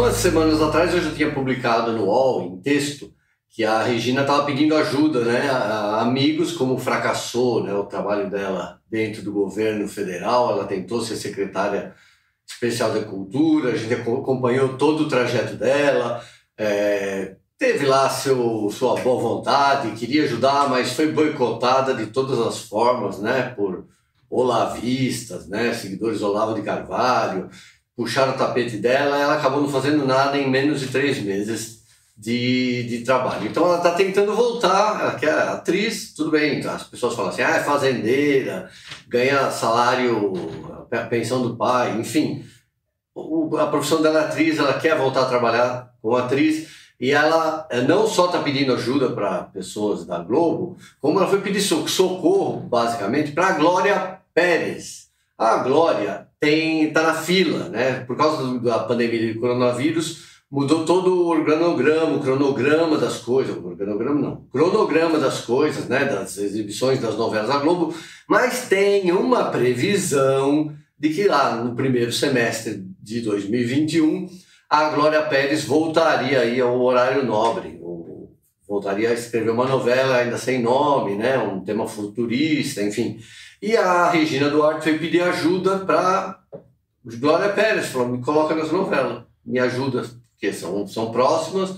Umas semanas atrás eu já tinha publicado no UOL, em texto, que a Regina estava pedindo ajuda, né? A amigos, como fracassou né, o trabalho dela dentro do governo federal, ela tentou ser secretária especial da cultura, a gente acompanhou todo o trajeto dela, é, teve lá seu, sua boa vontade, queria ajudar, mas foi boicotada de todas as formas, né? Por olavistas, né? Seguidores Olavo de Carvalho, puxaram o tapete dela, ela acabou não fazendo nada em menos de três meses de, de trabalho. Então ela está tentando voltar, ela quer atriz, tudo bem, as pessoas falam assim, ah, é fazendeira, ganha salário, pensão do pai, enfim. O, a profissão dela é atriz, ela quer voltar a trabalhar como atriz, e ela eh, não só está pedindo ajuda para pessoas da Globo, como ela foi pedir socorro, basicamente, para a Glória Pérez. A Glória tem está na fila, né? Por causa da pandemia do coronavírus, mudou todo o organograma, o cronograma das coisas, o organograma não, cronograma das coisas, né? Das exibições das novelas da Globo, mas tem uma previsão de que lá no primeiro semestre de 2021 a Glória Pérez voltaria aí ao horário nobre, voltaria a escrever uma novela ainda sem nome, né? Um tema futurista, enfim. E a Regina Duarte foi pedir ajuda para Glória Pérez, falou, me coloca nessa novela, me ajuda, porque são, são próximas.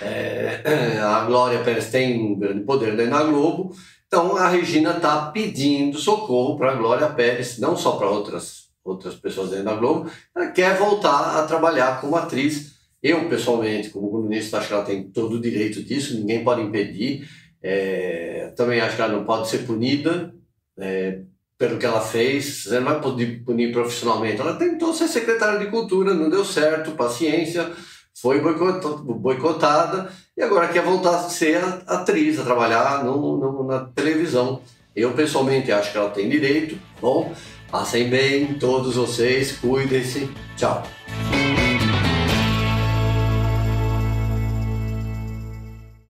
É, a Glória Pérez tem um grande poder dentro da Globo, então a Regina está pedindo socorro para a Glória Pérez, não só para outras, outras pessoas dentro da Globo, ela quer voltar a trabalhar como atriz. Eu, pessoalmente, como colunista, acho que ela tem todo o direito disso, ninguém pode impedir. É, também acho que ela não pode ser punida, é, pelo que ela fez, você não vai poder punir profissionalmente. Ela tentou ser secretária de cultura, não deu certo, paciência, foi boicotada e agora quer voltar a ser atriz, a trabalhar no, no, na televisão. Eu pessoalmente acho que ela tem direito. Bom, passem bem, todos vocês, cuidem-se. Tchau.